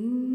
Mm.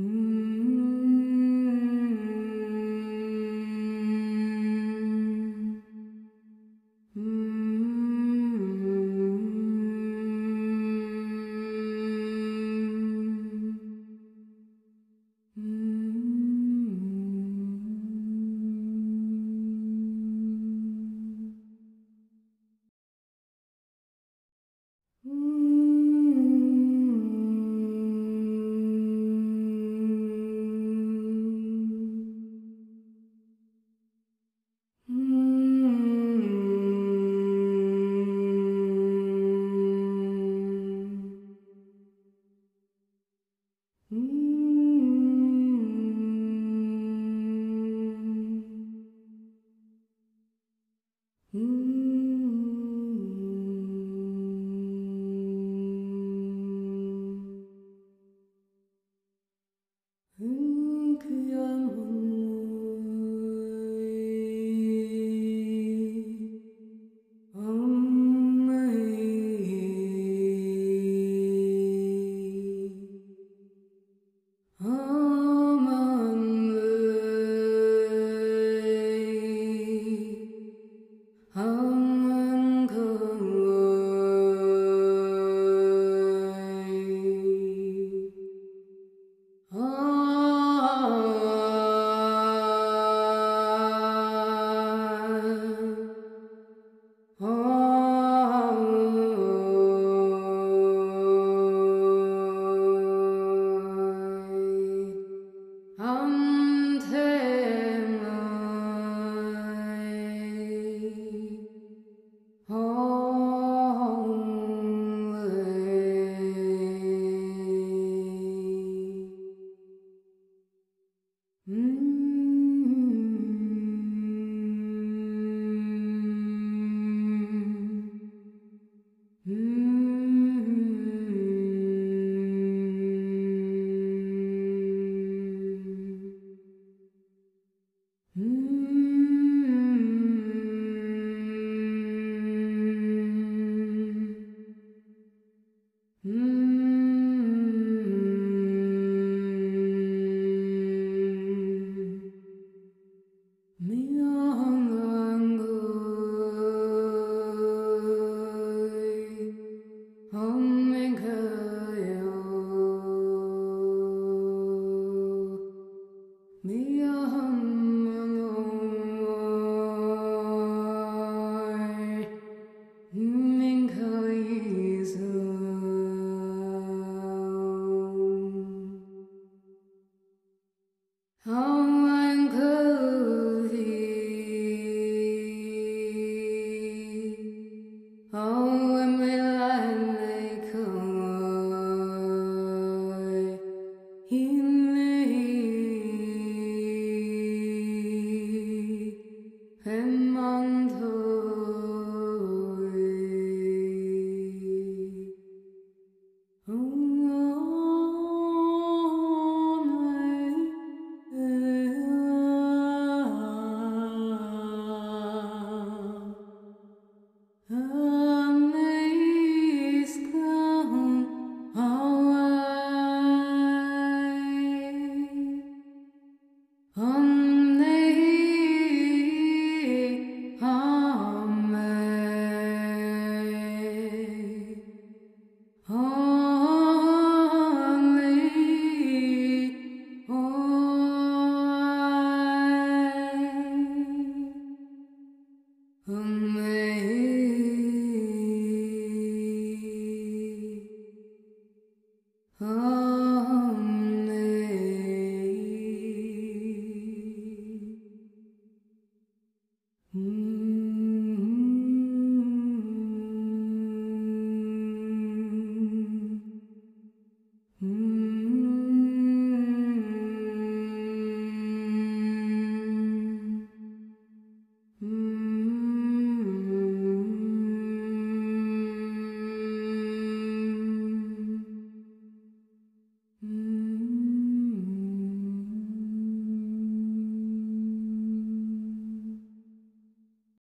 Mm.